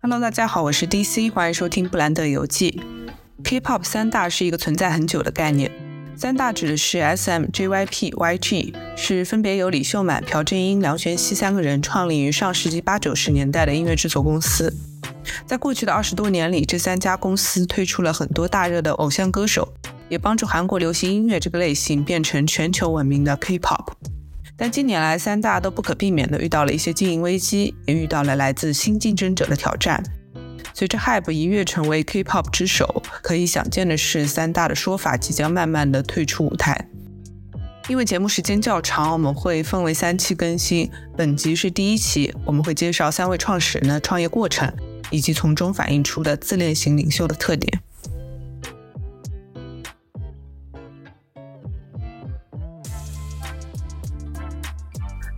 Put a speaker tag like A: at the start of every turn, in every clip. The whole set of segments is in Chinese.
A: Hello，大家好，我是 DC，欢迎收听布兰德游记。K-pop 三大是一个存在很久的概念，三大指的是 SM、JYP、YG，是分别由李秀满、朴正英、梁玄熙三个人创立于上世纪八九十年代的音乐制作公司。在过去的二十多年里，这三家公司推出了很多大热的偶像歌手，也帮助韩国流行音乐这个类型变成全球闻名的 K-pop。但近年来，三大都不可避免地遇到了一些经营危机，也遇到了来自新竞争者的挑战。随着 HYBE 一跃成为 K-pop 之首，可以想见的是，三大的说法即将慢慢的退出舞台。因为节目时间较长，我们会分为三期更新。本集是第一期，我们会介绍三位创始人的创业过程，以及从中反映出的自恋型领袖的特点。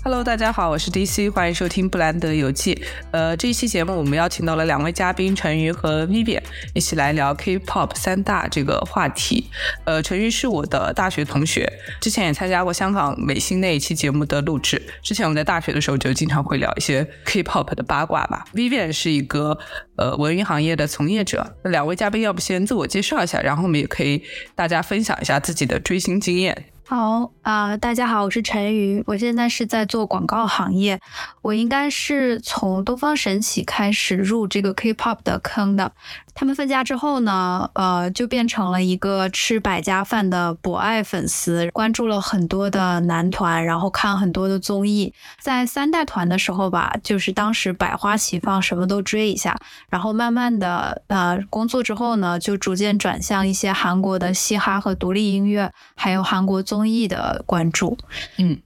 A: Hello，大家好，我是 DC，欢迎收听布兰德游记。呃，这一期节目我们邀请到了两位嘉宾陈瑜和 Vivian，一起来聊 K-pop 三大这个话题。呃，陈瑜是我的大学同学，之前也参加过香港美星那一期节目的录制。之前我们在大学的时候就经常会聊一些 K-pop 的八卦吧。Vivian 是一个呃文娱行业的从业者。那两位嘉宾要不先自我介绍一下，然后我们也可以大家分享一下自己的追星经验。
B: 好啊，大家好，我是陈瑜，我现在是在做广告行业。我应该是从东方神起开始入这个 K-pop 的坑的。他们分家之后呢，呃，就变成了一个吃百家饭的博爱粉丝，关注了很多的男团，然后看很多的综艺。在三代团的时候吧，就是当时百花齐放，什么都追一下。然后慢慢的，呃，工作之后呢，就逐渐转向一些韩国的嘻哈和独立音乐，还有韩国综艺的关注。
A: 嗯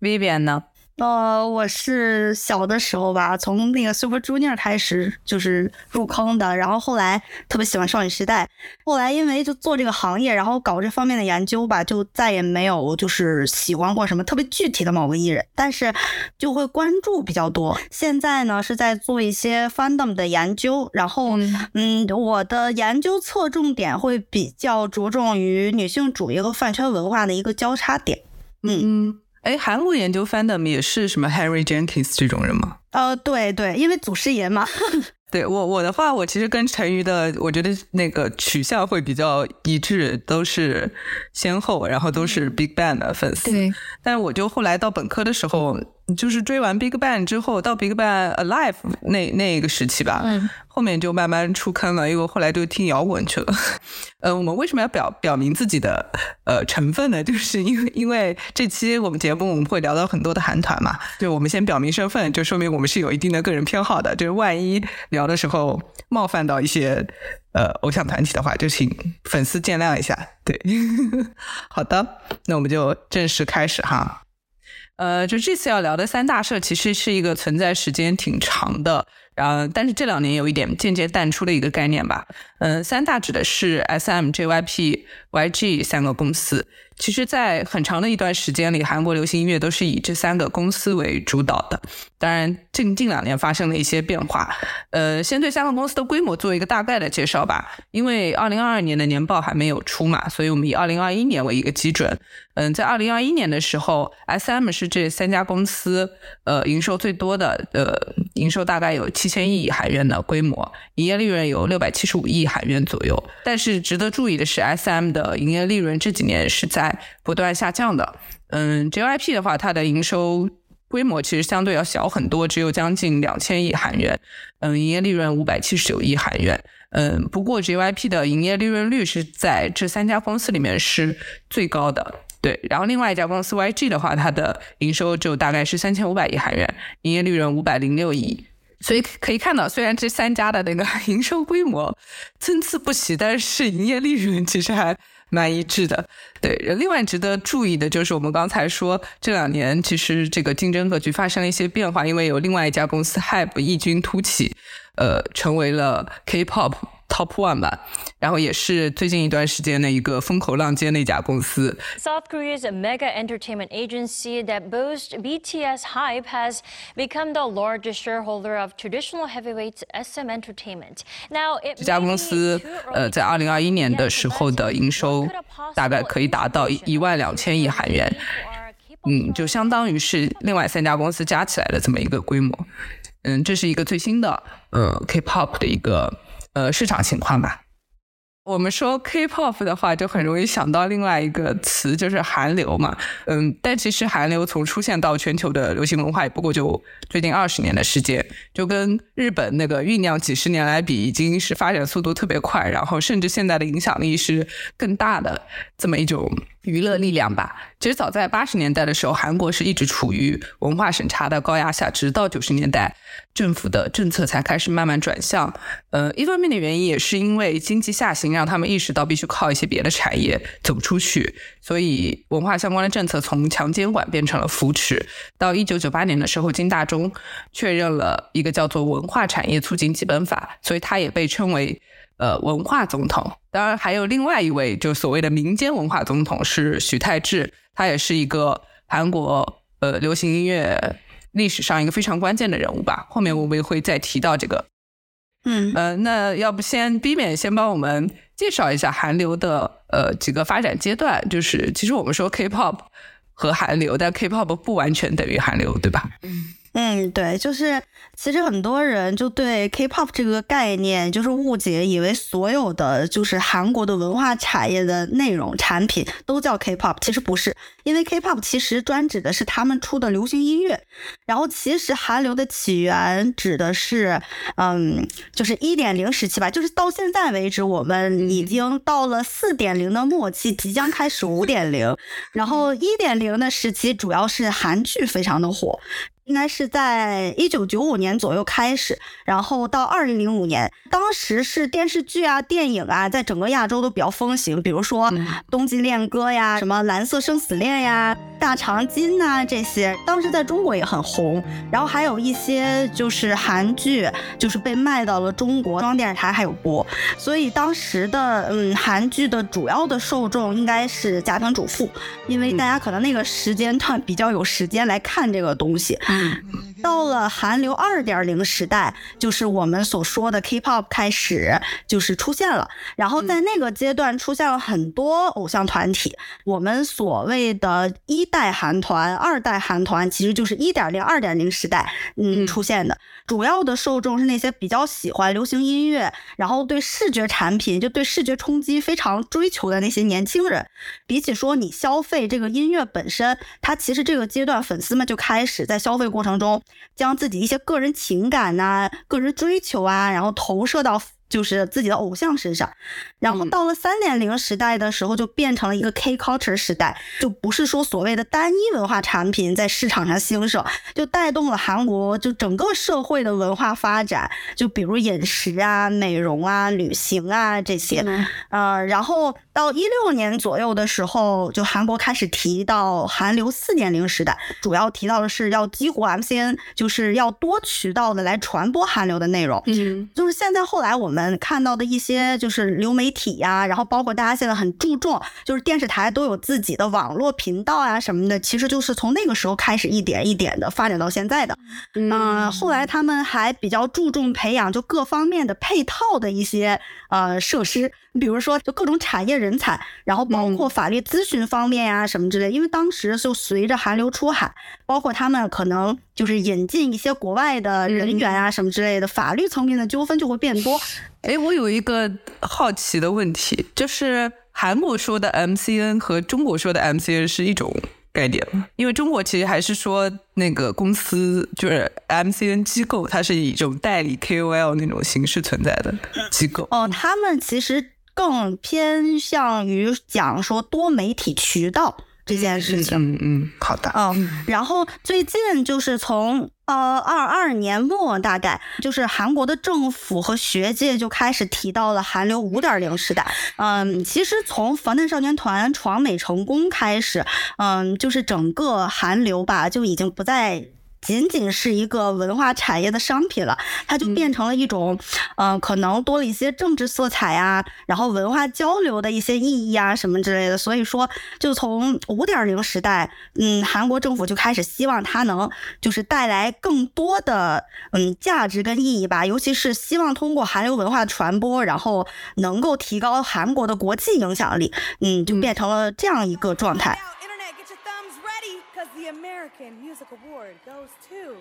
A: ，Vivian 呢？
C: 呃，我是小的时候吧，从那个 Super Junior 开始就是入坑的，然后后来特别喜欢少女时代，后来因为就做这个行业，然后搞这方面的研究吧，就再也没有就是喜欢过什么特别具体的某个艺人，但是就会关注比较多。现在呢是在做一些 fandom 的研究，然后嗯，我的研究侧重点会比较着重于女性主义和饭圈文化的一个交叉点。
A: 嗯。哎，韩国研究 fandom 也是什么 Harry Jenkins 这种人吗？
C: 呃，对对，因为祖师爷嘛。
A: 对我我的话，我其实跟陈瑜的，我觉得那个取向会比较一致，都是先后，然后都是 Big Bang 的粉丝。
B: 对。
A: 但我就后来到本科的时候，就是追完 Big Bang 之后，到 Big Bang Alive 那那个时期吧。嗯。后面就慢慢出坑了，因为后来就听摇滚去了。呃，我们为什么要表表明自己的呃成分呢？就是因为因为这期我们节目我们会聊到很多的韩团嘛，对我们先表明身份，就说明我们是有一定的个人偏好的。就是万一聊的时候冒犯到一些呃偶像团体的话，就请粉丝见谅一下。对，好的，那我们就正式开始哈。呃，就这次要聊的三大社，其实是一个存在时间挺长的。然后，但是这两年有一点渐渐淡出的一个概念吧。嗯，三大指的是 S M、J Y P、Y G 三个公司。其实，在很长的一段时间里，韩国流行音乐都是以这三个公司为主导的。当然，近近两年发生了一些变化。呃，先对三个公司的规模做一个大概的介绍吧。因为二零二二年的年报还没有出嘛，所以我们以二零二一年为一个基准。嗯，在二零二一年的时候，S M 是这三家公司呃营收最多的，呃，营收大概有七千亿韩元的规模，营业利润有六百七十五亿韩元左右。但是值得注意的是，S M 的营业利润这几年是在不断下降的，嗯，JYP 的话，它的营收规模其实相对要小很多，只有将近两千亿韩元，嗯，营业利润五百七十九亿韩元，嗯，不过 JYP 的营业利润率是在这三家公司里面是最高的，对，然后另外一家公司 YG 的话，它的营收就大概是三千五百亿韩元，营业利润五百零六亿，所以可以看到，虽然这三家的那个 营收规模参差不齐，但是营业利润其实还。蛮一致的，对。另外值得注意的就是，我们刚才说这两年其实这个竞争格局发生了一些变化，因为有另外一家公司 Hype 异军突起，呃，成为了 K-pop。Top One 吧，然后也是最近一段时间的一个风口浪尖的一家公司。
D: South Korea's mega entertainment agency that boasts BTS hype has become the largest shareholder of traditional heavyweights SM Entertainment. Now,
A: 这家公司呃，在二零二一年的时候的营收大概可以达到一万两千亿韩元，嗯，就相当于是另外三家公司加起来的这么一个规模。嗯，这是一个最新的呃 K-pop 的一个呃市场情况吧。我们说 K-pop 的话，就很容易想到另外一个词，就是韩流嘛。嗯，但其实韩流从出现到全球的流行文化，也不过就最近二十年的时间，就跟日本那个酝酿几十年来比，已经是发展速度特别快，然后甚至现在的影响力是更大的这么一种。娱乐力量吧。其实早在八十年代的时候，韩国是一直处于文化审查的高压下，直到九十年代，政府的政策才开始慢慢转向。呃，一方面的原因也是因为经济下行，让他们意识到必须靠一些别的产业走出去，所以文化相关的政策从强监管变成了扶持。到一九九八年的时候，金大中确认了一个叫做《文化产业促进基本法》，所以它也被称为。呃，文化总统，当然还有另外一位，就所谓的民间文化总统是许泰智，他也是一个韩国呃流行音乐历史上一个非常关键的人物吧。后面我们也会再提到这个。
C: 嗯，
A: 呃，那要不先避免先帮我们介绍一下韩流的呃几个发展阶段，就是其实我们说 K-pop 和韩流，但 K-pop 不完全等于韩流，对吧？
C: 嗯。嗯，对，就是其实很多人就对 K-pop 这个概念就是误解，以为所有的就是韩国的文化产业的内容产品都叫 K-pop，其实不是，因为 K-pop 其实专指的是他们出的流行音乐。然后其实韩流的起源指的是，嗯，就是一点零时期吧，就是到现在为止，我们已经到了四点零的末期，即将开始五点零。然后一点零的时期主要是韩剧非常的火。应该是在一九九五年左右开始，然后到二零零五年，当时是电视剧啊、电影啊，在整个亚洲都比较风行，比如说《冬季恋歌》呀、什么《蓝色生死恋》呀、《大长今》呐这些，当时在中国也很红。然后还有一些就是韩剧，就是被卖到了中国中央电视台还有播，所以当时的嗯韩剧的主要的受众应该是家庭主妇，因为大家可能那个时间段比较有时间来看这个东西。嗯到了韩流二点零时代，就是我们所说的 K-pop 开始就是出现了。然后在那个阶段出现了很多偶像团体，我们所谓的一代韩团、二代韩团，其实就是一点零、二点零时代嗯出现的。主要的受众是那些比较喜欢流行音乐，然后对视觉产品就对视觉冲击非常追求的那些年轻人。比起说你消费这个音乐本身，它其实这个阶段粉丝们就开始在消费过程中将自己一些个人情感呐、个人追求啊，然后投射到。就是自己的偶像身上，然后到了三点零时代的时候，就变成了一个 K culture 时代，就不是说所谓的单一文化产品在市场上兴盛，就带动了韩国就整个社会的文化发展，就比如饮食啊、美容啊、旅行啊这些，呃，然后到一六年左右的时候，就韩国开始提到韩流四点零时代，主要提到的是要激活 MCN，就是要多渠道的来传播韩流的内容，
A: 嗯，
C: 就是现在后来我们。看到的一些就是流媒体呀，然后包括大家现在很注重，就是电视台都有自己的网络频道啊什么的，其实就是从那个时候开始一点一点的发展到现在的。嗯，后来他们还比较注重培养就各方面的配套的一些呃设施，比如说就各种产业人才，然后包括法律咨询方面呀什么之类。因为当时就随着韩流出海，包括他们可能就是引进一些国外的人员啊什么之类的，法律层面的纠纷就会变多。
A: 哎，我有一个好奇的问题，就是韩国说的 MCN 和中国说的 MCN 是一种概念吗？因为中国其实还是说那个公司就是 MCN 机构，它是以一种代理 KOL 那种形式存在的机构。
C: 哦，他们其实更偏向于讲说多媒体渠道。这件事情，
A: 嗯嗯，好的，
C: 嗯，然后最近就是从呃二二年末，大概就是韩国的政府和学界就开始提到了韩流五点零时代，嗯，其实从防弹少年团闯美成功开始，嗯，就是整个韩流吧就已经不再。仅仅是一个文化产业的商品了，它就变成了一种，嗯，可能多了一些政治色彩啊，然后文化交流的一些意义啊，什么之类的。所以说，就从五点零时代，嗯，韩国政府就开始希望它能就是带来更多的嗯价值跟意义吧，尤其是希望通过韩流文化传播，然后能够提高韩国的国际影响力，嗯，就变成了这样一个状态。
E: American Music Award goes to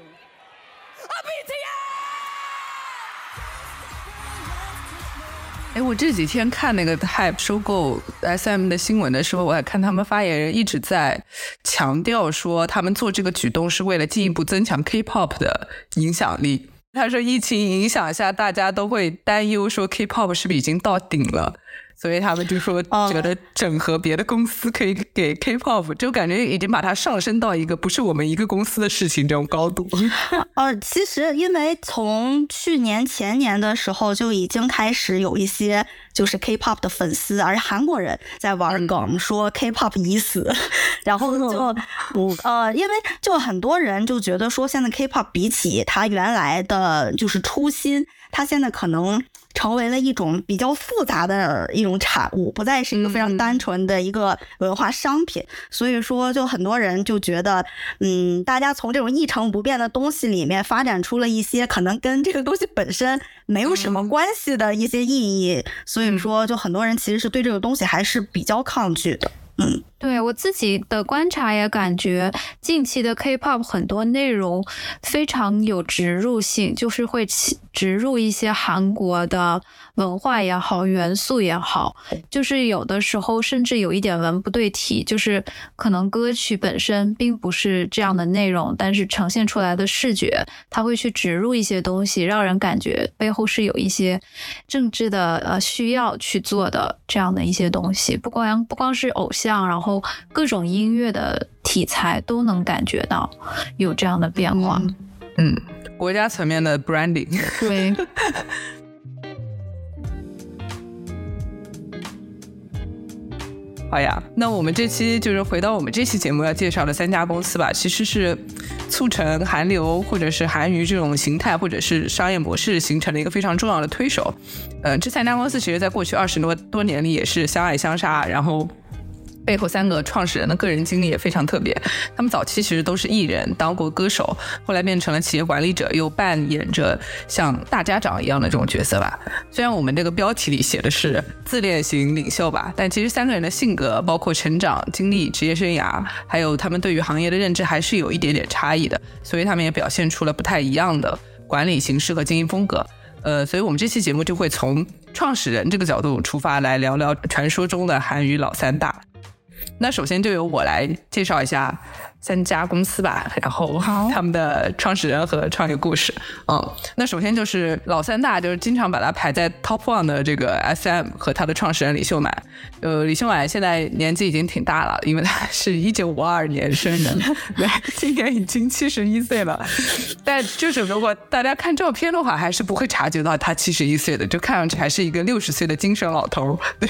A: 哎，我这几天看那个 Hype 收购 SM 的新闻的时候，我还看他们发言人一直在强调说，他们做这个举动是为了进一步增强 K-pop 的影响力。他说，疫情影响下，大家都会担忧说 K-pop 是不是已经到顶了。所以他们就说觉得整合别的公司可以给 K-pop，就感觉已经把它上升到一个不是我们一个公司的事情这种高度。
C: 呃，其实因为从去年前年的时候就已经开始有一些就是 K-pop 的粉丝，而韩国人在玩梗说 K-pop 已死，然后就 呃，因为就很多人就觉得说现在 K-pop 比起它原来的就是初心，它现在可能。成为了一种比较复杂的一种产物，不再是一个非常单纯的一个文化商品。所以说，就很多人就觉得，嗯，大家从这种一成不变的东西里面发展出了一些可能跟这个东西本身没有什么关系的一些意义。所以说，就很多人其实是对这个东西还是比较抗拒的。嗯。
B: 对我自己的观察也感觉，近期的 K-pop 很多内容非常有植入性，就是会植入一些韩国的文化也好、元素也好，就是有的时候甚至有一点文不对题，就是可能歌曲本身并不是这样的内容，但是呈现出来的视觉，它会去植入一些东西，让人感觉背后是有一些政治的呃需要去做的这样的一些东西，不光不光是偶像，然后。各种音乐的题材都能感觉到有这样的变化，
A: 嗯，国家层面的 branding，
B: 对。
A: 好呀，那我们这期就是回到我们这期节目要介绍的三家公司吧，其实是促成韩流或者是韩娱这种形态或者是商业模式形成了一个非常重要的推手。嗯，这三家公司其实在过去二十多多年里也是相爱相杀，然后。背后三个创始人的个人经历也非常特别。他们早期其实都是艺人，当过歌手，后来变成了企业管理者，又扮演着像大家长一样的这种角色吧。虽然我们这个标题里写的是自恋型领袖吧，但其实三个人的性格、包括成长经历、职业生涯，还有他们对于行业的认知，还是有一点点差异的。所以他们也表现出了不太一样的管理形式和经营风格。呃，所以我们这期节目就会从创始人这个角度出发，来聊聊传说中的韩娱老三大。那首先就由我来介绍一下。三家公司吧，然后他们的创始人和创业故事。嗯，那首先就是老三大，就是经常把它排在 top one 的这个 SM 和他的创始人李秀满。呃，李秀满现在年纪已经挺大了，因为他是一九五二年生人，对，今年已经七十一岁了。但就是如果大家看照片的话，还是不会察觉到他七十一岁的，就看上去还是一个六十岁的精神老头。对，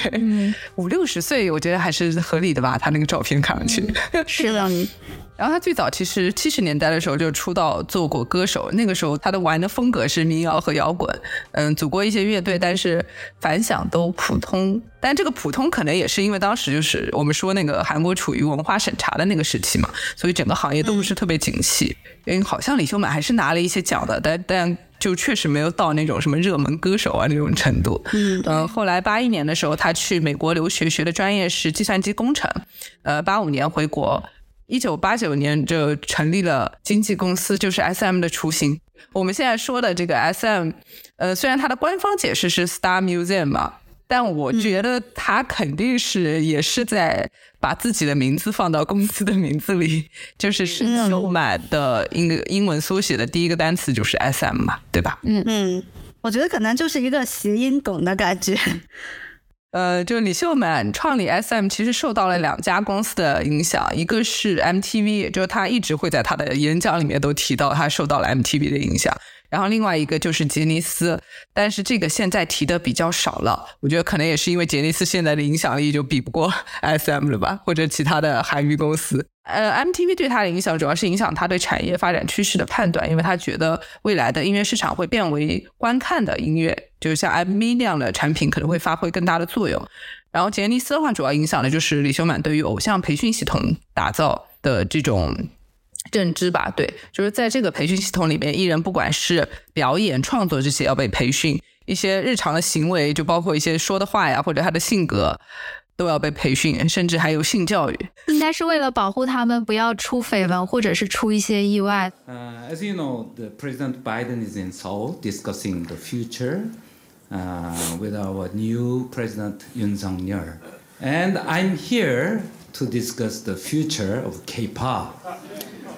A: 五六十岁，我觉得还是合理的吧。他那个照片看上去
C: 是的。
A: 然后他最早其实七十年代的时候就出道做过歌手，那个时候他的玩的风格是民谣和摇滚，嗯，组过一些乐队，但是反响都普通。但这个普通可能也是因为当时就是我们说那个韩国处于文化审查的那个时期嘛，所以整个行业都不是特别景气。因为好像李秀满还是拿了一些奖的，但但就确实没有到那种什么热门歌手啊那种程度。嗯，后来八一年的时候他去美国留学，学的专业是计算机工程，呃，八五年回国。一九八九年就成立了经纪公司，就是 S M 的雏形。我们现在说的这个 S M，呃，虽然它的官方解释是 Star Museum 嘛，但我觉得它肯定是也是在把自己的名字放到公司的名字里，就是是秀满的英英文缩写的第一个单词就是 S M 嘛，对吧？
C: 嗯嗯，我觉得可能就是一个谐音梗的感觉。
A: 呃，就李秀满创立 SM，其实受到了两家公司的影响，一个是 MTV，就是他一直会在他的演讲里面都提到他受到了 MTV 的影响，然后另外一个就是杰尼斯，但是这个现在提的比较少了，我觉得可能也是因为杰尼斯现在的影响力就比不过 SM 了吧，或者其他的韩娱公司。呃，MTV 对他的影响主要是影响他对产业发展趋势的判断，因为他觉得未来的音乐市场会变为观看的音乐，就是像 MV 那样的产品可能会发挥更大的作用。然后杰尼斯的话，主要影响的就是李秀满对于偶像培训系统打造的这种认知吧。对，就是在这个培训系统里面，艺人不管是表演、创作这些要被培训，一些日常的行为，就包括一些说的话呀，或者他的性格。都要被培训，甚至还有性教育。
B: 应该是为了保护他们不要出绯闻，或者是出一些意外。
E: Uh, as you know, the President Biden is in Seoul discussing the future uh, with our new President Yoon Suk Yeol, and I'm here to discuss the future of K-pop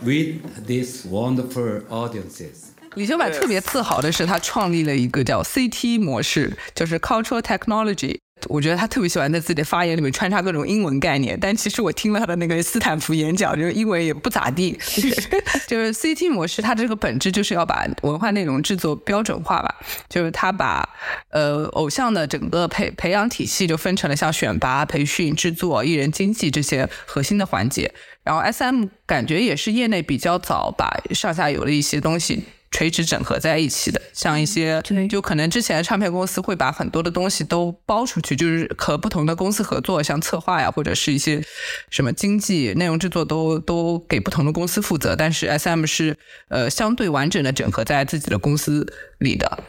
E: with these wonderful audiences.
A: 李修满特别自豪的是，他创立了一个叫 CT 模式，就是 Cultural Technology。我觉得他特别喜欢在自己的发言里面穿插各种英文概念，但其实我听了他的那个斯坦福演讲，就是英文也不咋地。就是 CT 模式，它这个本质就是要把文化内容制作标准化吧，就是他把呃偶像的整个培培养体系就分成了像选拔、培训、制作、艺人经纪这些核心的环节。然后 SM 感觉也是业内比较早把上下游的一些东西。垂直整合在一起的，像一些就可能之前的唱片公司会把很多的东西都包出去，就是和不同的公司合作，像策划呀，或者是一些什么经济、内容制作都都给不同的公司负责。但是 S M 是呃相对完整的整合在自己的公司里的。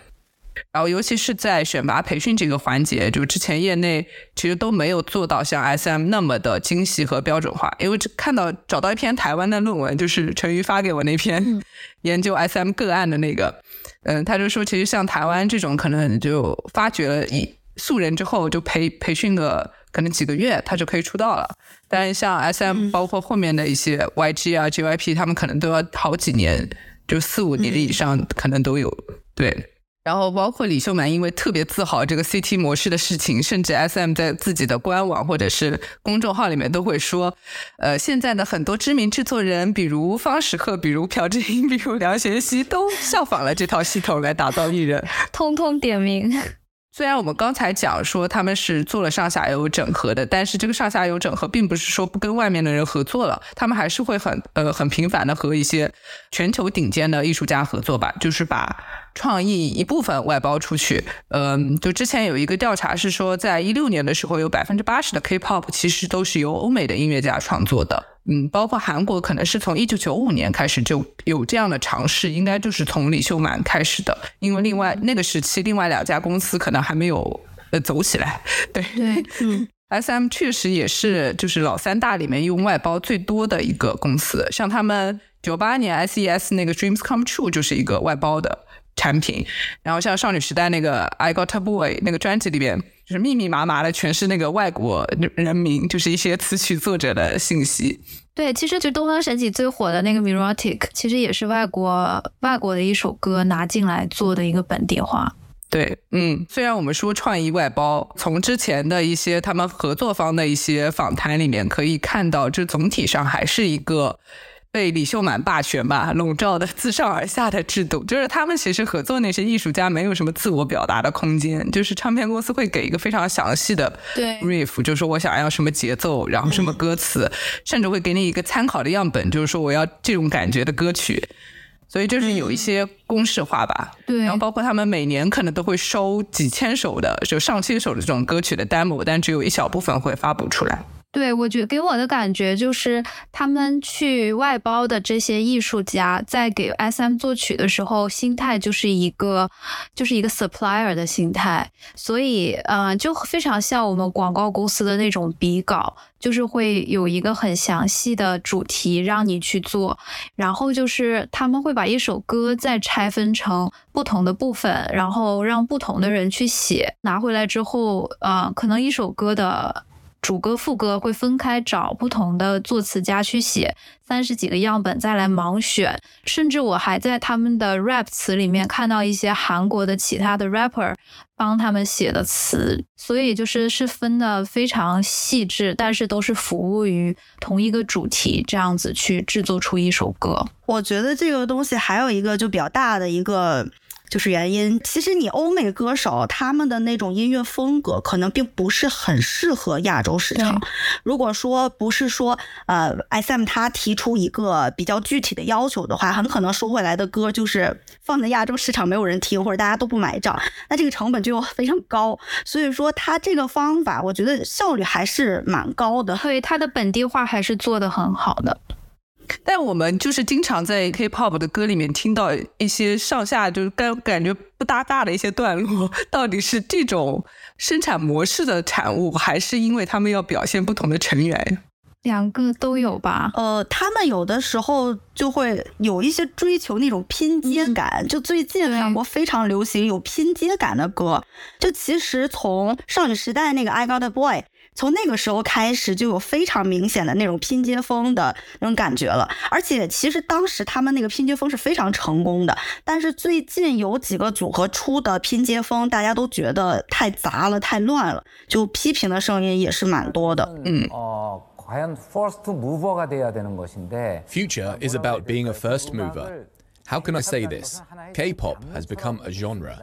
A: 然后，尤其是在选拔培训这个环节，就之前业内其实都没有做到像 SM 那么的精细和标准化。因为看到找到一篇台湾的论文，就是陈瑜发给我那篇 研究 SM 个案的那个，嗯，他就说，其实像台湾这种，可能就发掘了一素人之后，就培培训个可能几个月，他就可以出道了。但是像 SM，包括后面的一些 YG 啊、JYP，他们可能都要好几年，就四五年以上，可能都有对。然后包括李秀满，因为特别自豪这个 CT 模式的事情，甚至 SM 在自己的官网或者是公众号里面都会说，呃，现在的很多知名制作人，比如方时赫，比如朴智英，比如梁贤熙，都效仿了这套系统来打造艺人，
B: 通通点名。
A: 虽然我们刚才讲说他们是做了上下游整合的，但是这个上下游整合并不是说不跟外面的人合作了，他们还是会很呃很频繁的和一些全球顶尖的艺术家合作吧，就是把创意一部分外包出去。嗯，就之前有一个调查是说，在一六年的时候，有百分之八十的 K-pop 其实都是由欧美的音乐家创作的。嗯，包括韩国可能是从一九九五年开始就有这样的尝试，应该就是从李秀满开始的。因为另外那个时期，另外两家公司可能还没有呃走起来。对
B: 对，嗯，
A: S M 确实也是就是老三大里面用外包最多的一个公司。像他们九八年 S E S 那个 Dreams Come True 就是一个外包的产品。然后像少女时代那个 I Got a Boy 那个专辑里边，就是密密麻麻的全是那个外国人名，就是一些词曲作者的信息。
B: 对，其实就东方神起最火的那个 Mirotic，其实也是外国外国的一首歌拿进来做的一个本地化。
A: 对，嗯，虽然我们说创意外包，从之前的一些他们合作方的一些访谈里面可以看到，这总体上还是一个。被李秀满霸权吧笼罩的自上而下的制度，就是他们其实合作那些艺术家没有什么自我表达的空间，就是唱片公司会给一个非常详细的
B: 对
A: riff，就是说我想要什么节奏，然后什么歌词，甚至会给你一个参考的样本，就是说我要这种感觉的歌曲，所以就是有一些公式化吧。
B: 对，
A: 然后包括他们每年可能都会收几千首的，就上千首的这种歌曲的 demo，但只有一小部分会发布出来。
B: 对，我觉给我的感觉就是，他们去外包的这些艺术家，在给 SM 作曲的时候，心态就是一个，就是一个 supplier 的心态，所以，嗯，就非常像我们广告公司的那种笔稿，就是会有一个很详细的主题让你去做，然后就是他们会把一首歌再拆分成不同的部分，然后让不同的人去写，拿回来之后，呃，可能一首歌的。主歌副歌会分开找不同的作词家去写三十几个样本，再来盲选。甚至我还在他们的 rap 词里面看到一些韩国的其他的 rapper 帮他们写的词，所以就是是分的非常细致，但是都是服务于同一个主题，这样子去制作出一首歌。
C: 我觉得这个东西还有一个就比较大的一个。就是原因，其实你欧美歌手他们的那种音乐风格可能并不是很适合亚洲市场。如果说不是说呃，SM 他提出一个比较具体的要求的话，很可能收回来的歌就是放在亚洲市场没有人听，或者大家都不买账，那这个成本就非常高。所以说他这个方法，我觉得效率还是蛮高的，
B: 所以他的本地化还是做的很好的。
A: 但我们就是经常在 K-pop 的歌里面听到一些上下就是感感觉不搭嘎的一些段落，到底是这种生产模式的产物，还是因为他们要表现不同的成员？
B: 两个都有吧？
C: 呃，他们有的时候就会有一些追求那种拼接感，就最近韩国非常流行有拼接感的歌。就其实从少女时代那个 I Got a Boy。从那个时候开始就有非常明显的那种拼接风的那种感觉了。而且其实当时他们那个拼接风是非常成功的，但是最近有几个组合出的拼接风，大家都觉得太杂了、太乱了，就批评的声音也是蛮多的。嗯。
F: Future is about being a first mover. How can I say this? K pop has become a genre.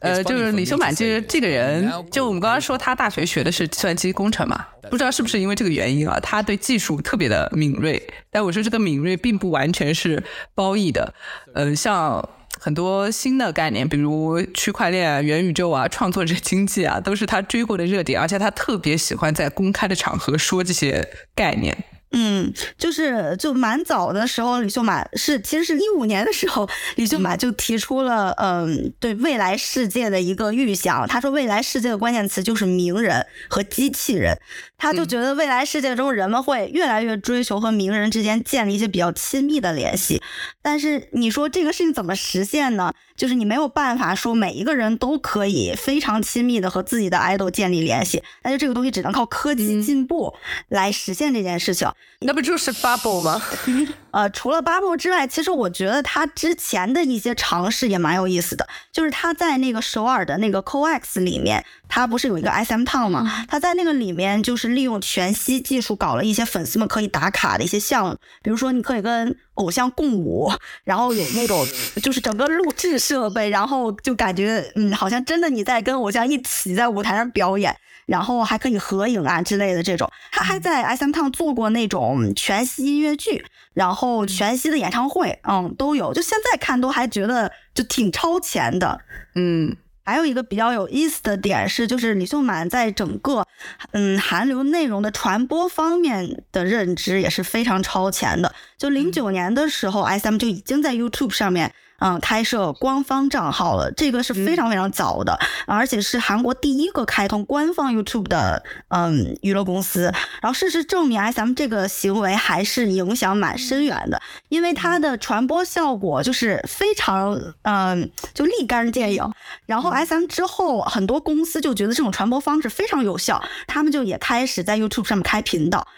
A: 呃，就是李修满这这个人，就我们刚刚说他大学学的是计算机工程嘛，不知道是不是因为这个原因啊，他对技术特别的敏锐。但我说这个敏锐并不完全是褒义的，呃，像很多新的概念，比如区块链、元宇宙啊、创作者经济啊，都是他追过的热点，而且他特别喜欢在公开的场合说这些概念。
C: 嗯，就是就蛮早的时候，李秀满是其实是一五年的时候，李秀满就提出了嗯对未来世界的一个预想。他说未来世界的关键词就是名人和机器人。他就觉得未来世界中人们会越来越追求和名人之间建立一些比较亲密的联系。但是你说这个事情怎么实现呢？就是你没有办法说每一个人都可以非常亲密的和自己的 idol 建立联系。但是这个东西只能靠科技进步来实现这件事情。
A: 那不就是 bubble 吗？
C: 呃，除了 bubble 之外，其实我觉得他之前的一些尝试也蛮有意思的。就是他在那个首尔的那个 COEX 里面，他不是有一个 SM Town 吗？他在那个里面就是利用全息技术搞了一些粉丝们可以打卡的一些项目，比如说你可以跟偶像共舞，然后有那种 就是整个录制设备，然后就感觉嗯，好像真的你在跟偶像一起在舞台上表演。然后还可以合影啊之类的这种，他还在 S M Town 做过那种全息音乐剧，然后全息的演唱会，嗯，都有。就现在看都还觉得就挺超前的，嗯。还有一个比较有意思的点是，就是李秀满在整个嗯韩流内容的传播方面的认知也是非常超前的。就零九年的时候，S M 就已经在 YouTube 上面。嗯，开设官方账号了，这个是非常非常早的，而且是韩国第一个开通官方 YouTube 的嗯娱乐公司。然后事实证明，SM 这个行为还是影响蛮深远的，因为它的传播效果就是非常嗯就立竿见影。然后 SM 之后，很多公司就觉得这种传播方式非常有效，他们就也开始在 YouTube 上面开频道。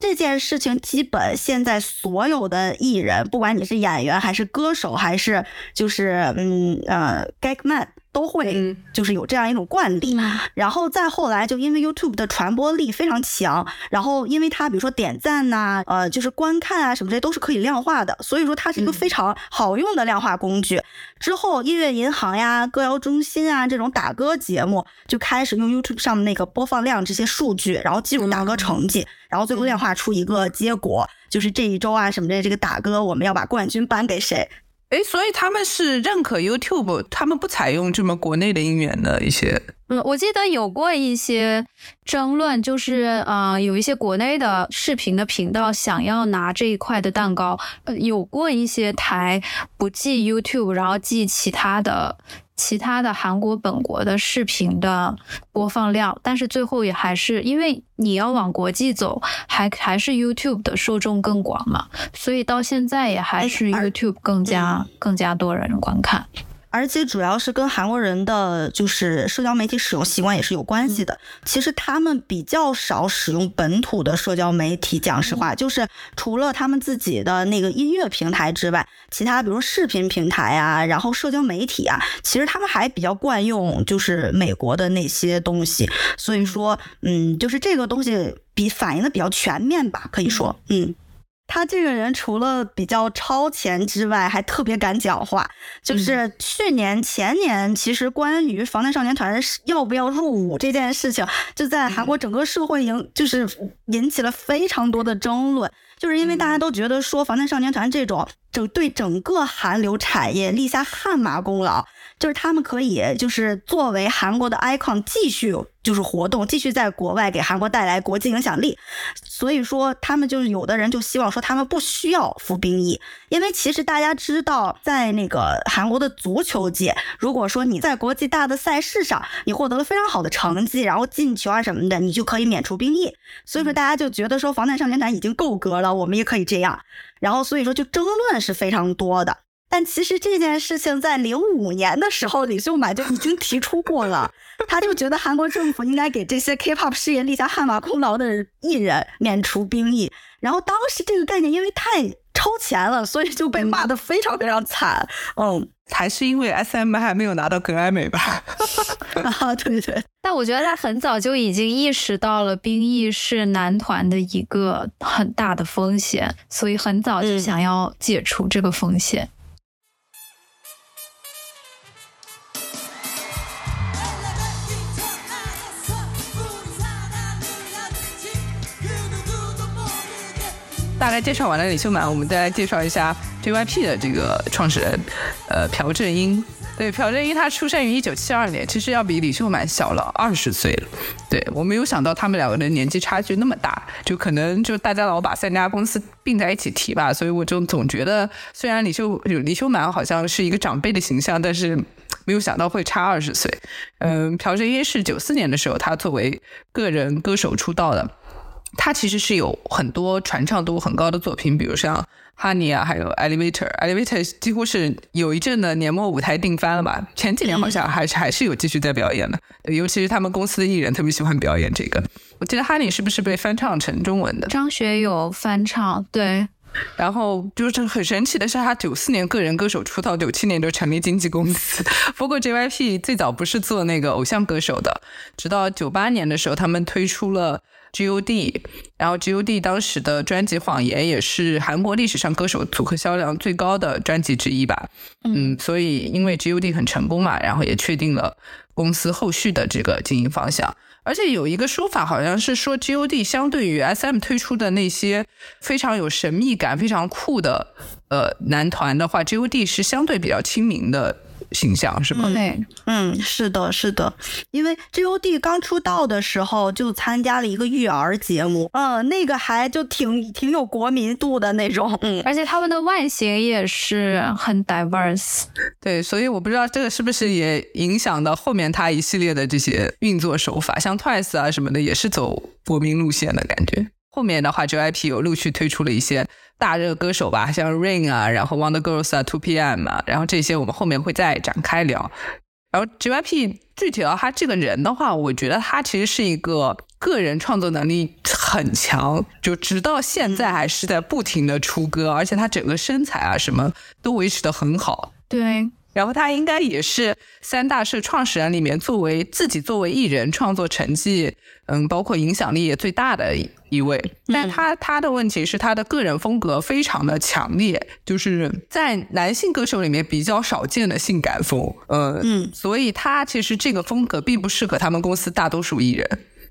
C: 这件事情基本现在所有的艺人，不管你是演员还是歌手，还是就是嗯呃，Gagman。都会就是有这样一种惯例，然后再后来就因为 YouTube 的传播力非常强，然后因为它比如说点赞呐，呃，就是观看啊什么这些都是可以量化的，所以说它是一个非常好用的量化工具。之后音乐银行呀、歌谣中心啊这种打歌节目就开始用 YouTube 上面那个播放量这些数据，然后记录打歌成绩，然后最后量化出一个结果，就是这一周啊什么的这个打歌我们要把冠军颁给谁。
A: 哎，所以他们是认可 YouTube，他们不采用这么国内的音源的一些。
B: 嗯，我记得有过一些争论，就是呃，有一些国内的视频的频道想要拿这一块的蛋糕，呃，有过一些台不记 YouTube，然后记其他的。其他的韩国本国的视频的播放量，但是最后也还是因为你要往国际走，还还是 YouTube 的受众更广嘛，所以到现在也还是 YouTube 更加更加多人观看。
C: 而且主要是跟韩国人的就是社交媒体使用习惯也是有关系的。其实他们比较少使用本土的社交媒体，讲实话，就是除了他们自己的那个音乐平台之外，其他比如视频平台啊，然后社交媒体啊，其实他们还比较惯用就是美国的那些东西。所以说，嗯，就是这个东西比反映的比较全面吧，可以说，嗯。他这个人除了比较超前之外，还特别敢讲话。就是去年、前年，其实关于防弹少年团要不要入伍这件事情，就在韩国整个社会引就是引起了非常多的争论。就是因为大家都觉得说防弹少年团这种整对整个韩流产业立下汗马功劳。就是他们可以，就是作为韩国的 icon 继续就是活动，继续在国外给韩国带来国际影响力。所以说，他们就是有的人就希望说，他们不需要服兵役，因为其实大家知道，在那个韩国的足球界，如果说你在国际大的赛事上，你获得了非常好的成绩，然后进球啊什么的，你就可以免除兵役。所以说，大家就觉得说，防弹少年团已经够格了，我们也可以这样。然后，所以说就争论是非常多的。但其实这件事情在零五年的时候，李秀满就已经提出过了。他就觉得韩国政府应该给这些 K-pop 事业立下汗马功劳的艺人免除兵役。然后当时这个概念因为太超前了，所以就被骂得非常非常惨。嗯，
A: 还是因为 SM 还没有拿到格莱美吧？
C: 啊，对对。
B: 但我觉得他很早就已经意识到了兵役是男团的一个很大的风险，所以很早就想要解除这个风险。
A: 大概介绍完了李秀满，我们再来介绍一下 JYP 的这个创始人，呃，朴正英。对，朴正英他出生于一九七二年，其实要比李秀满小了二十岁了。对我没有想到他们两个的年纪差距那么大，就可能就大家老把三家公司并在一起提吧，所以我就总觉得，虽然李秀李秀满好像是一个长辈的形象，但是没有想到会差二十岁。嗯，朴正英是九四年的时候，他作为个人歌手出道的。他其实是有很多传唱度很高的作品，比如像 Honey 啊，还有 Elevator，Elevator 几乎是有一阵的年末舞台定番了吧？前几年好像还是还是有继续在表演的，尤其是他们公司的艺人特别喜欢表演这个。我记得 Honey 是不是被翻唱成中文的？
B: 张学友翻唱，对。
A: 然后就是很神奇的是，他九四年个人歌手出道，九七年就成立经纪公司。不过 JYP 最早不是做那个偶像歌手的，直到九八年的时候，他们推出了 G.O.D，然后 G.O.D 当时的专辑《谎言》也是韩国历史上歌手组合销量最高的专辑之一吧。嗯，所以因为 G.O.D 很成功嘛，然后也确定了公司后续的这个经营方向。而且有一个说法，好像是说 G.O.D 相对于 S.M 推出的那些非常有神秘感、非常酷的呃男团的话，G.O.D 是相对比较亲民的。形象是吗？
B: 对，
C: 嗯，是的，是的，因为 G.O.D 刚出道的时候就参加了一个育儿节目，嗯，那个还就挺挺有国民度的那种，嗯，
B: 而且他们的外形也是很 diverse，
A: 对，所以我不知道这个是不是也影响到后面他一系列的这些运作手法，像 Twice 啊什么的也是走国民路线的感觉。后面的话，JYP 有陆续推出了一些大热歌手吧，像 Rain 啊，然后 Wonder Girls 啊，Two PM 啊，然后这些我们后面会再展开聊。然后 JYP 具体到他这个人的话，我觉得他其实是一个个人创作能力很强，就直到现在还是在不停的出歌，而且他整个身材啊什么都维持的很好。
B: 对。
A: 然后他应该也是三大社创始人里面作为自己作为艺人创作成绩，嗯，包括影响力也最大的一位。但他他的问题是他的个人风格非常的强烈，就是在男性歌手里面比较少见的性感风。呃，嗯，所以他其实这个风格并不适合他们公司大多数艺人。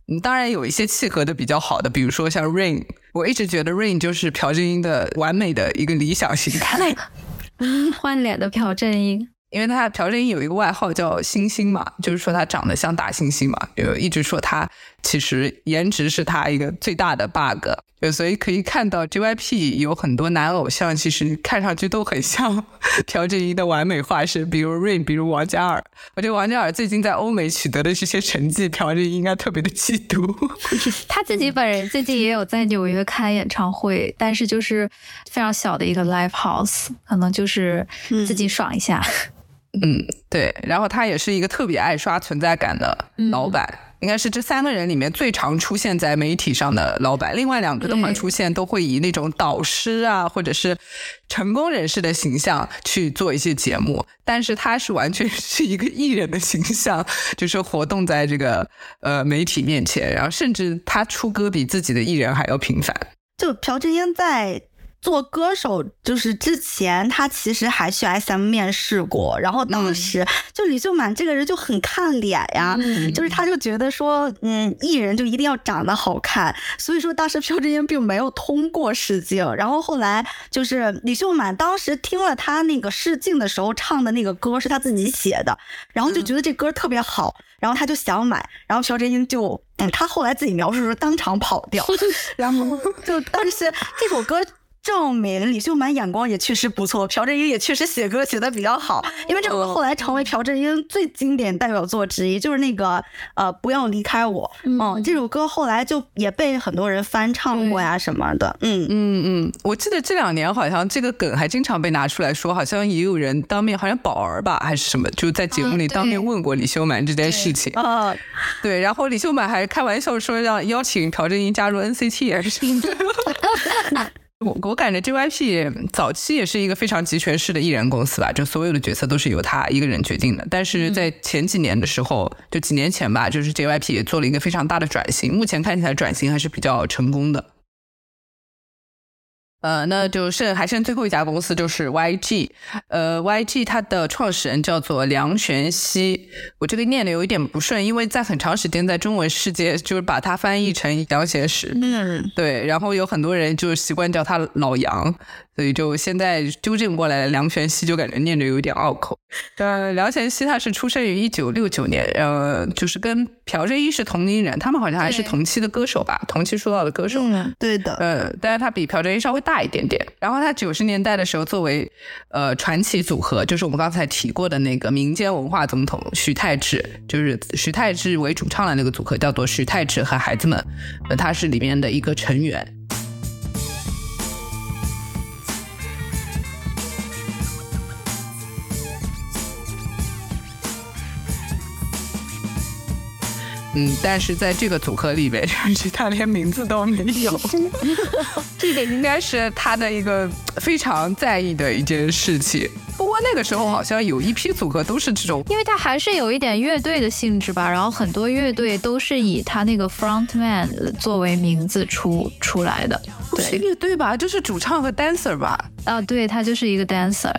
A: 嗯，当然有一些契合的比较好的，比如说像 Rain，我一直觉得 Rain 就是朴正英的完美的一个理想型。
B: 嗯，换脸的朴正英。
A: 因为他朴正英有一个外号叫“星星”嘛，就是说他长得像大猩猩嘛，就一直说他其实颜值是他一个最大的 bug，对所以可以看到 JYP 有很多男偶像，其实看上去都很像 朴正英的完美化身，比如 Rain，比如王嘉尔。我觉得王嘉尔最近在欧美取得的这些成绩，朴正英应该特别的嫉妒。
B: 他自己本人最近也有在纽约开演唱会，但是就是非常小的一个 live house，可能就是自己爽一下。
A: 嗯，对，然后他也是一个特别爱刷存在感的老板，应该是这三个人里面最常出现在媒体上的老板。另外两个的话出现都会以那种导师啊，或者是成功人士的形象去做一些节目，但是他是完全是一个艺人的形象，就是活动在这个呃媒体面前，然后甚至他出歌比自己的艺人还要频繁。
C: 就朴智英在。做歌手就是之前，他其实还去 SM 面试过，然后当时就李秀满这个人就很看脸呀，就是他就觉得说，嗯，艺人就一定要长得好看，所以说当时朴正英并没有通过试镜，然后后来就是李秀满当时听了他那个试镜的时候唱的那个歌是他自己写的，然后就觉得这歌特别好，然后他就想买，然后朴正英就，嗯，他后来自己描述说当场跑掉，然后就当时这首歌。证明李秀满眼光也确实不错，朴正英也确实写歌写的比较好，因为这个后来成为朴正英最经典代表作之一，就是那个呃不要离开我，嗯，这首歌后来就也被很多人翻唱过呀什么的，嗯。
A: 嗯嗯，我记得这两年好像这个梗还经常被拿出来说，好像也有人当面，好像宝儿吧还是什么，就在节目里当面问过李秀满这件事情。
C: 啊，
A: 对，然后李秀满还开玩笑说让邀请朴正英加入 NCT 还是什么的。我我感觉 JYP 早期也是一个非常集权式的艺人公司吧，就所有的角色都是由他一个人决定的。但是在前几年的时候，就几年前吧，就是 JYP 也做了一个非常大的转型，目前看起来转型还是比较成功的。呃，那就剩还剩最后一家公司就是 YG，呃，YG 它的创始人叫做梁玄熙，我这个念的有一点不顺，因为在很长时间在中文世界就是把它翻译成杨贤石，嗯，对，然后有很多人就习惯叫他老杨。所以就现在纠正过来，梁玄熙就感觉念着有点拗口。呃，梁玄熙他是出生于一九六九年，呃，就是跟朴正一是同龄人，他们好像还是同期的歌手吧，同期出道的歌手。
C: 嗯，对的。
A: 呃，但是他比朴正一稍微大一点点。然后他九十年代的时候，作为呃传奇组合，就是我们刚才提过的那个民间文化总统徐太志，就是徐太志为主唱的那个组合，叫做徐太志和孩子们，呃，他是里面的一个成员。嗯，但是在这个组合里边，就是他连名字都没有，这点应该是他的一个非常在意的一件事情。不过那个时候好像有一批组合都是这种，
B: 因为他还是有一点乐队的性质吧。然后很多乐队都是以他那个 front man 作为名字出出来的，
A: 对乐队吧，就是主唱和 dancer 吧。
B: 啊，对他就是一个 dancer。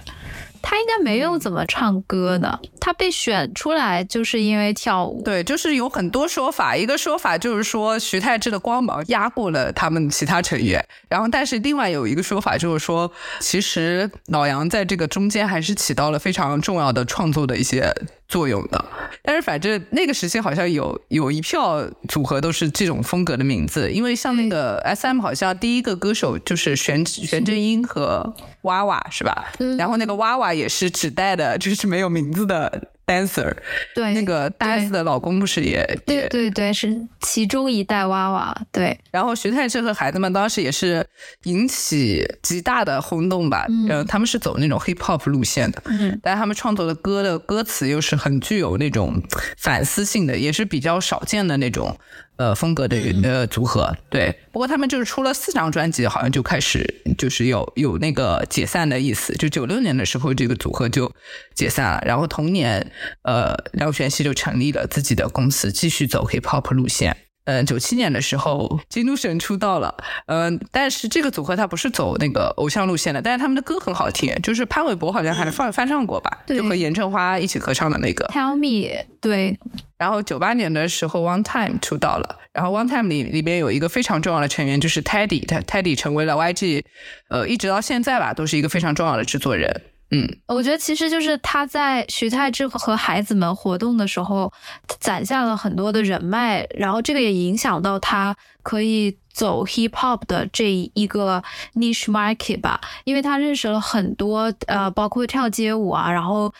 B: 他应该没有怎么唱歌的，他被选出来就是因为跳舞。
A: 对，就是有很多说法，一个说法就是说徐太志的光芒压过了他们其他成员，然后但是另外有一个说法就是说，其实老杨在这个中间还是起到了非常重要的创作的一些。作用的，但是反正那个时期好像有有一票组合都是这种风格的名字，因为像那个 S M 好像第一个歌手就是玄玄真英和娃娃是吧？然后那个娃娃也是只带的就是没有名字的。dancer，
B: 对，
A: 那个 dance 的老公不是也
B: 对对对，是其中一代娃娃，对。
A: 然后徐太志和孩子们当时也是引起极大的轰动吧，嗯，他们是走那种 hip hop 路线的，嗯，但他们创作的歌的歌词又是很具有那种反思性的，也是比较少见的那种。呃，风格的呃组合，对。不过他们就是出了四张专辑，好像就开始就是有有那个解散的意思。就九六年的时候，这个组合就解散了。然后同年，呃，廖玄熙就成立了自己的公司，继续走 hip hop 路线。嗯，九七年的时候，金都神出道了。嗯，但是这个组合他不是走那个偶像路线的，但是他们的歌很好听，就是潘玮柏好像还翻翻唱过吧，就和严正花一起合唱的那个。
B: Tell me，对。
A: 然后九八年的时候，One Time 出道了。然后 One Time 里里边有一个非常重要的成员，就是 Teddy，他 Teddy 成为了 YG，呃，一直到现在吧，都是一个非常重要的制作人。嗯，
B: 我觉得其实就是他在徐太志和孩子们活动的时候，攒下了很多的人脉，然后这个也影响到他可以走 hip hop 的这一个 niche market 吧，因为他认识了很多呃，包括跳街舞啊，然后。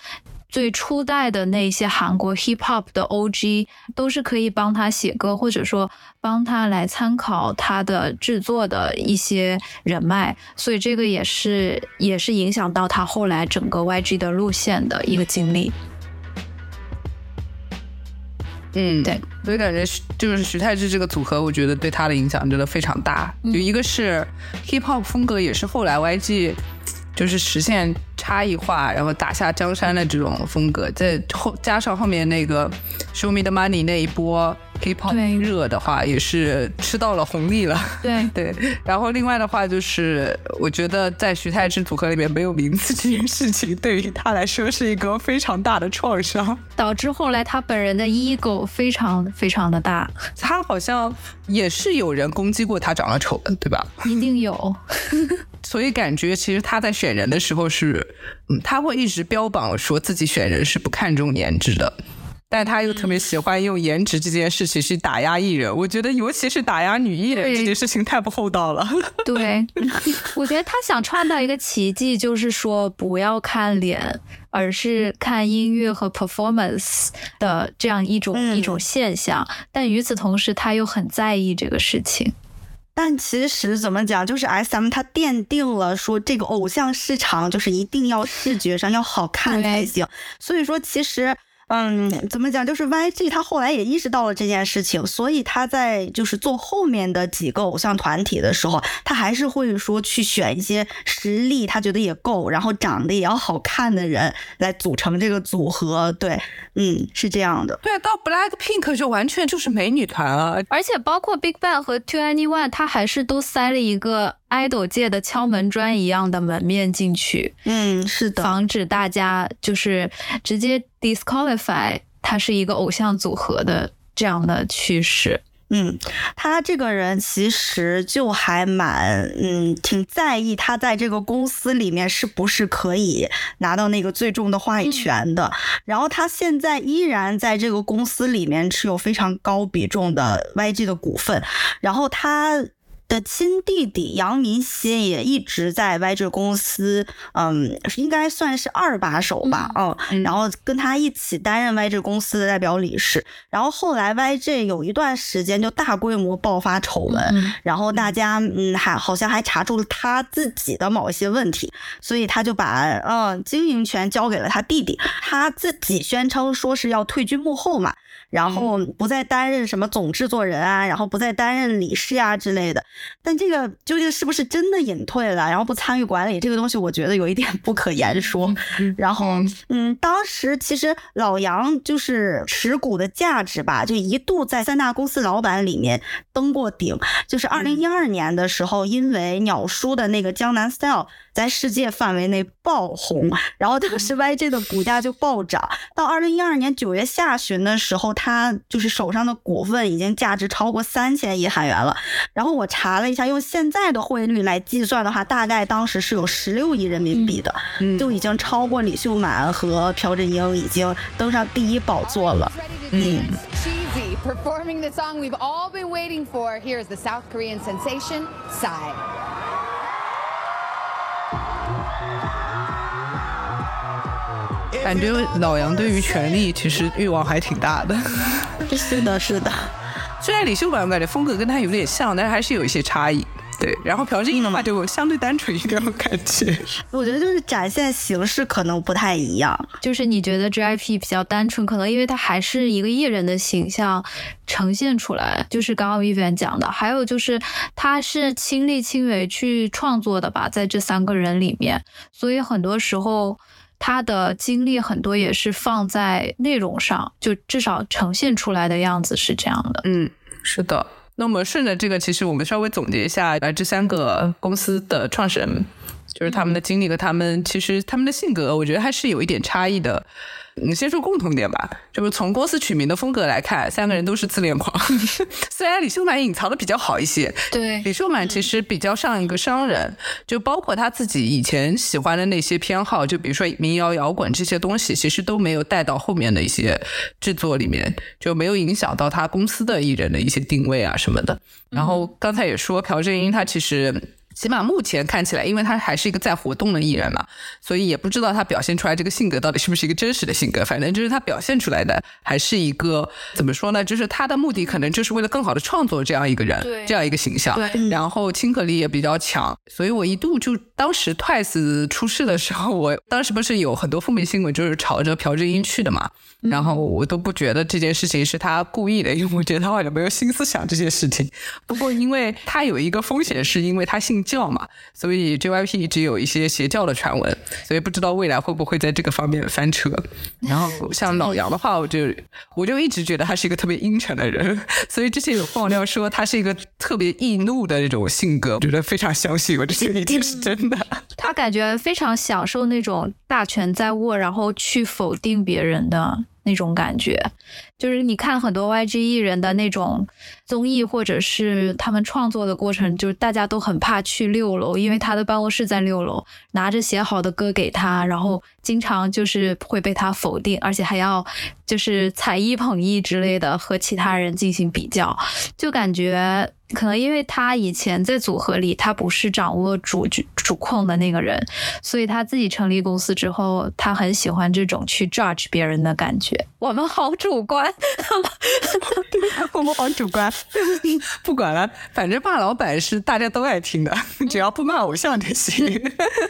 B: 最初代的那些韩国 hip hop 的 OG 都是可以帮他写歌，或者说帮他来参考他的制作的一些人脉，所以这个也是也是影响到他后来整个 YG 的路线的一个经历。
A: 嗯，对，所以感觉就是徐太志这个组合，我觉得对他的影响真的非常大。就一个是 hip hop 风格，也是后来 YG。就是实现差异化，然后打下江山的这种风格，再后加上后面那个 Show Me the Money 那一波 K-pop 热的话，也是吃到了红利了。
B: 对
A: 对。然后另外的话，就是我觉得在徐太之组合里面没有名字这件事情，对于他来说是一个非常大的创伤，
B: 导致后来他本人的 ego 非常非常的大。
A: 他好像也是有人攻击过他长得丑的，对吧？
B: 一定有。
A: 所以感觉其实他在选人的时候是，嗯，他会一直标榜说自己选人是不看重颜值的，但他又特别喜欢用颜值这件事情去打压艺人。我觉得尤其是打压女艺人这件事情太不厚道了。
B: 对，我觉得他想创造一个奇迹，就是说不要看脸，而是看音乐和 performance 的这样一种一种现象。但与此同时，他又很在意这个事情。
C: 但其实怎么讲，就是 S M 它奠定了说这个偶像市场就是一定要视觉上要好看才行，所以说其实。嗯，怎么讲？就是 YG 他后来也意识到了这件事情，所以他在就是做后面的几个偶像团体的时候，他还是会说去选一些实力他觉得也够，然后长得也要好看的人来组成这个组合。对，嗯，是这样的。
A: 对，到 Black Pink 就完全就是美女团啊，
B: 而且包括 Big Bang 和 Two Anyone，他还是都塞了一个。Idol 界的敲门砖一样的门面进去，
C: 嗯，是的，
B: 防止大家就是直接 disqualify 他是一个偶像组合的这样的趋势。
C: 嗯，他这个人其实就还蛮，嗯，挺在意他在这个公司里面是不是可以拿到那个最终的话语权的。然后他现在依然在这个公司里面持有非常高比重的 YG 的股份，然后他。的亲弟弟杨明熙也一直在 YG 公司，嗯，应该算是二把手吧，嗯，然后跟他一起担任 YG 公司的代表理事。然后后来 YG 有一段时间就大规模爆发丑闻，然后大家嗯还好像还查出了他自己的某一些问题，所以他就把嗯经营权交给了他弟弟，他自己宣称说是要退居幕后嘛。然后不再担任什么总制作人啊，然后不再担任理事啊之类的。但这个究竟是不是真的隐退了，然后不参与管理这个东西，我觉得有一点 不可言说。然后，嗯，当时其实老杨就是持股的价值吧，就一度在三大公司老板里面登过顶。就是二零一二年的时候，因为鸟叔的那个江南 style。在世界范围内爆红，然后当时 YG 的股价就暴涨。到二零一二年九月下旬的时候，他就是手上的股份已经价值超过三千亿韩元了。然后我查了一下，用现在的汇率来计算的话，大概当时是有十六亿人民币的，就已经超过李秀满和朴振英，已经登上第一宝座了。嗯。
A: 感觉老杨对于权力其实欲望还挺大的。
C: 是的，是的。
A: 虽然李秀满我感觉风格跟他有点像，但是还是有一些差异。对，然后朴正英的话就相对单纯一点，我感觉。
C: 我觉得就是展现形式可能不太一样。
B: 就是你觉得 JYP 比较单纯，可能因为他还是一个艺人的形象呈现出来。就是刚刚 Vivian 讲的，还有就是他是亲力亲为去创作的吧，在这三个人里面，所以很多时候。他的精力很多也是放在内容上，就至少呈现出来的样子是这样的。
A: 嗯，是的。那我们顺着这个，其实我们稍微总结一下，来，这三个公司的创始人，就是他们的经历和他们其实他们的性格，我觉得还是有一点差异的。你先说共同点吧，就是从公司取名的风格来看，三个人都是自恋狂。虽然李秀满隐藏的比较好一些，
B: 对，
A: 李秀满其实比较像一个商人，就包括他自己以前喜欢的那些偏好，就比如说民谣摇滚这些东西，其实都没有带到后面的一些制作里面，就没有影响到他公司的艺人的一些定位啊什么的。然后刚才也说朴正英他其实。起码目前看起来，因为他还是一个在活动的艺人嘛，所以也不知道他表现出来这个性格到底是不是一个真实的性格。反正就是他表现出来的还是一个怎么说呢？就是他的目的可能就是为了更好的创作这样一个人，这样一个形象。
B: 对。
A: 然后亲和力也比较强，所以我一度就当时 Twice 出事的时候，我当时不是有很多负面新闻，就是朝着朴智英去的嘛。然后我都不觉得这件事情是他故意的，因为我觉得他好像没有心思想这些事情。不过因为他有一个风险，是因为他姓。教嘛，所以 JYP 一直有一些邪教的传闻，所以不知道未来会不会在这个方面翻车。然后像老杨的话，我就我就一直觉得他是一个特别阴沉的人，所以之前有爆料说他是一个特别易怒的那种性格，我觉得非常相信，我这得一定是真的。
B: 他感觉非常享受那种大权在握，然后去否定别人的。那种感觉，就是你看很多 YG 艺人的那种综艺，或者是他们创作的过程，就是大家都很怕去六楼，因为他的办公室在六楼，拿着写好的歌给他，然后经常就是会被他否定，而且还要就是踩一捧一之类的和其他人进行比较，就感觉。可能因为他以前在组合里，他不是掌握主主控的那个人，所以他自己成立公司之后，他很喜欢这种去 judge 别人的感觉。我们好主观，对
A: 我们好主观，不管了，反正骂老板是大家都爱听的，只要不骂偶像就行。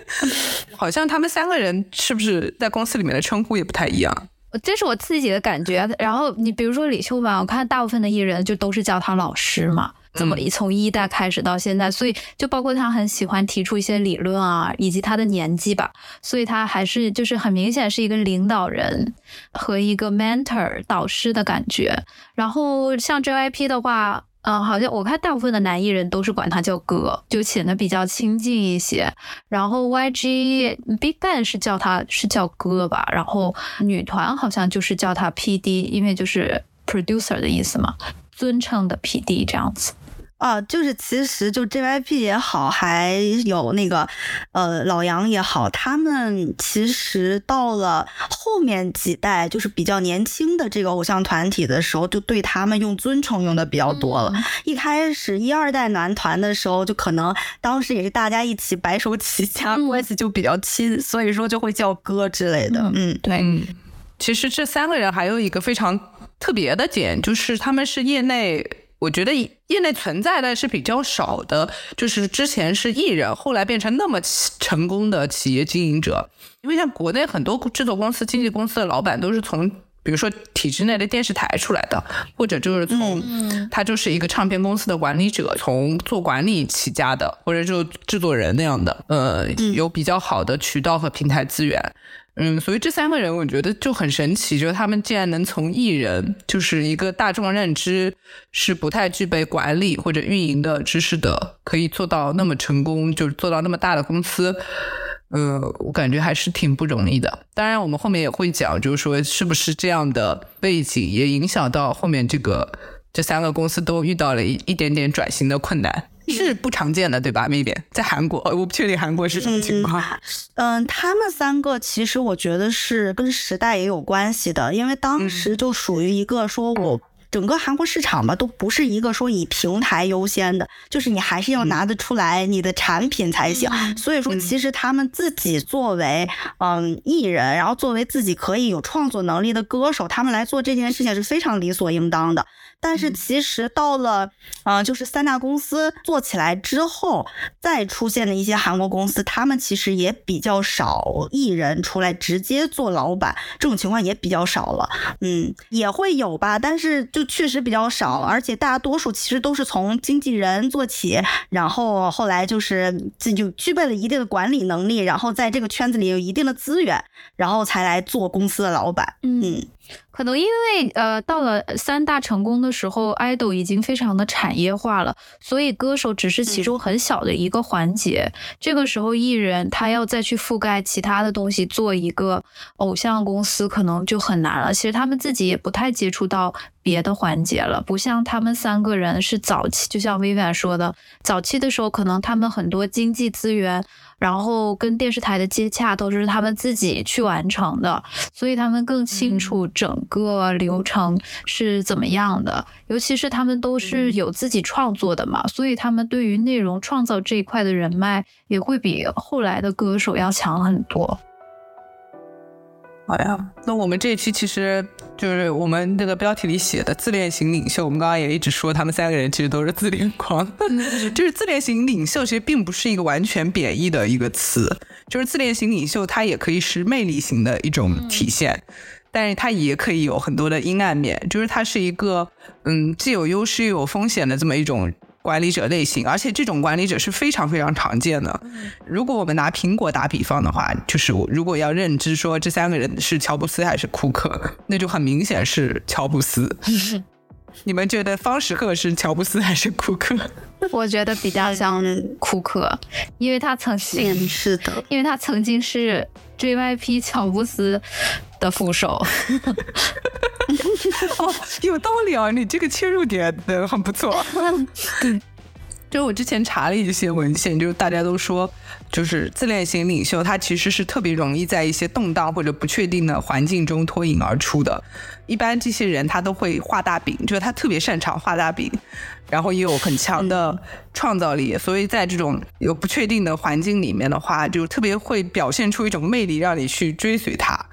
A: 好像他们三个人是不是在公司里面的称呼也不太一样？
B: 这是我自己的感觉。然后你比如说李秀满，我看大部分的艺人就都是叫他老师嘛。怎么从一代开始到现在，所以就包括他很喜欢提出一些理论啊，以及他的年纪吧，所以他还是就是很明显是一个领导人和一个 mentor 导师的感觉。然后像 JYP 的话，嗯，好像我看大部分的男艺人都是管他叫哥，就显得比较亲近一些。然后 YG Big Bang 是叫他是叫哥吧，然后女团好像就是叫他 PD，因为就是 producer 的意思嘛，尊称的 PD 这样子。
C: 啊，就是其实就 JYP 也好，还有那个呃老杨也好，他们其实到了后面几代，就是比较年轻的这个偶像团体的时候，就对他们用尊称用的比较多了。一开始一二代男团的时候，就可能当时也是大家一起白手起家，关系就比较亲，所以说就会叫哥之类的。嗯，
B: 对。
A: 其实这三个人还有一个非常特别的点，就是他们是业内。我觉得业内存在的是比较少的，就是之前是艺人，后来变成那么成功的企业经营者。因为像国内很多制作公司、经纪公司的老板都是从，比如说体制内的电视台出来的，或者就是从他就是一个唱片公司的管理者，从做管理起家的，或者就制作人那样的，呃，有比较好的渠道和平台资源。嗯，所以这三个人我觉得就很神奇，就是他们竟然能从艺人，就是一个大众认知是不太具备管理或者运营的知识的，可以做到那么成功，就是做到那么大的公司。呃，我感觉还是挺不容易的。当然，我们后面也会讲，就是说是不是这样的背景也影响到后面这个这三个公司都遇到了一一点点转型的困难。是不常见的，对吧？那边在韩国，我不确定韩国是什么情况。
C: 嗯，他们三个其实我觉得是跟时代也有关系的，因为当时就属于一个说我整个韩国市场吧，都不是一个说以平台优先的，就是你还是要拿得出来你的产品才行。所以说，其实他们自己作为嗯艺人，然后作为自己可以有创作能力的歌手，他们来做这件事情是非常理所应当的。但是其实到了，嗯，就是三大公司做起来之后，再出现的一些韩国公司，他们其实也比较少艺人出来直接做老板，这种情况也比较少了。嗯，也会有吧，但是就确实比较少，而且大多数其实都是从经纪人做起，然后后来就是自己就具备了一定的管理能力，然后在这个圈子里有一定的资源，然后才来做公司的老板。嗯。
B: 可能因为呃，到了三大成功的时候，idol 已经非常的产业化了，所以歌手只是其中很小的一个环节。这个时候，艺人他要再去覆盖其他的东西，做一个偶像公司，可能就很难了。其实他们自己也不太接触到别的环节了，不像他们三个人是早期，就像 Vivian 说的，早期的时候可能他们很多经济资源。然后跟电视台的接洽都是他们自己去完成的，所以他们更清楚整个流程是怎么样的。尤其是他们都是有自己创作的嘛，所以他们对于内容创造这一块的人脉也会比后来的歌手要强很多。
A: 好呀，那我们这一期其实就是我们这个标题里写的自恋型领袖。我们刚刚也一直说，他们三个人其实都是自恋狂。就是自恋型领袖，其实并不是一个完全贬义的一个词。就是自恋型领袖，它也可以是魅力型的一种体现，但是它也可以有很多的阴暗面。就是它是一个，嗯，既有优势又有风险的这么一种。管理者类型，而且这种管理者是非常非常常见的。如果我们拿苹果打比方的话，就是如果要认知说这三个人是乔布斯还是库克，那就很明显是乔布斯。你们觉得方时赫是乔布斯还是库克？
B: 我觉得比较像库克，因为他曾经
C: 是的，
B: 因为他曾经是 JYP 乔布斯的副手。
A: 哦，有道理啊，你这个切入点的很不错。对，就我之前查了一些文献，就是大家都说，就是自恋型领袖，他其实是特别容易在一些动荡或者不确定的环境中脱颖而出的。一般这些人他都会画大饼，就是他特别擅长画大饼，然后也有很强的创造力，所以在这种有不确定的环境里面的话，就特别会表现出一种魅力，让你去追随他。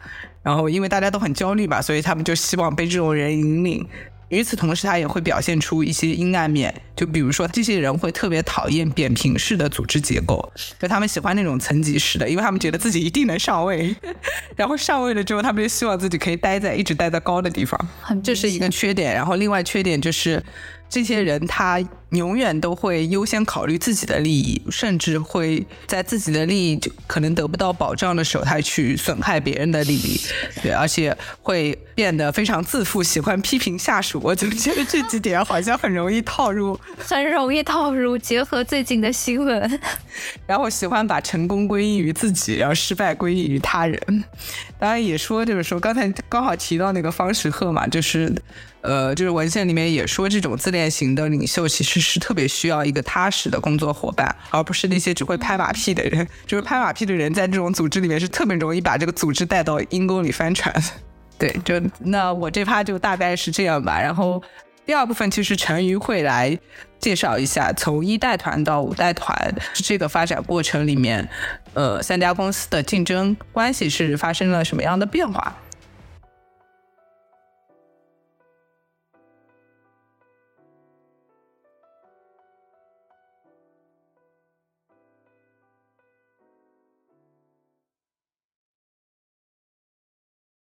A: 然后因为大家都很焦虑吧，所以他们就希望被这种人引领。与此同时，他也会表现出一些阴暗面，就比如说，这些人会特别讨厌扁平式的组织结构，就他们喜欢那种层级式的，因为他们觉得自己一定能上位。然后上位了之后，他们就希望自己可以待在一直待在高的地方，这是一个缺点。然后另外缺点就是。这些人他永远都会优先考虑自己的利益，甚至会在自己的利益就可能得不到保障的时候，他去损害别人的利益。对，而且会变得非常自负，喜欢批评下属。我总觉得这几点好像很容易套入，
B: 很容易套入。结合最近的新闻，
A: 然后喜欢把成功归因于自己，然后失败归因于他人。当然也说，就是说刚才刚好提到那个方时赫嘛，就是。呃，就是文献里面也说，这种自恋型的领袖其实是特别需要一个踏实的工作伙伴，而不是那些只会拍马屁的人。就是拍马屁的人，在这种组织里面是特别容易把这个组织带到阴沟里翻船。对，就那我这趴就大概是这样吧。然后第二部分其实陈瑜会来介绍一下，从一代团到五代团这个发展过程里面，呃，三家公司的竞争关系是发生了什么样的变化。